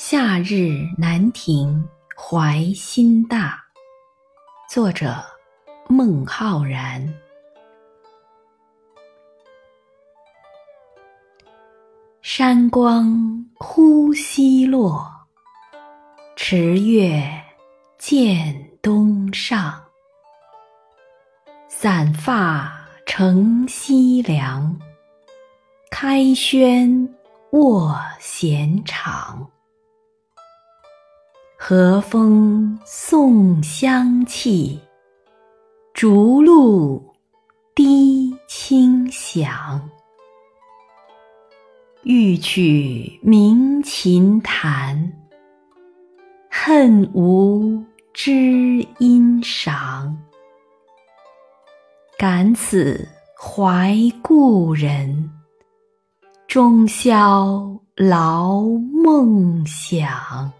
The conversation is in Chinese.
夏日南亭怀心大，作者孟浩然。山光忽西落，池月渐东上。散发乘西凉，开轩卧闲场。和风送香气，竹露滴清响。欲取鸣琴弹，恨无知音赏。感此怀故人，终宵劳梦想。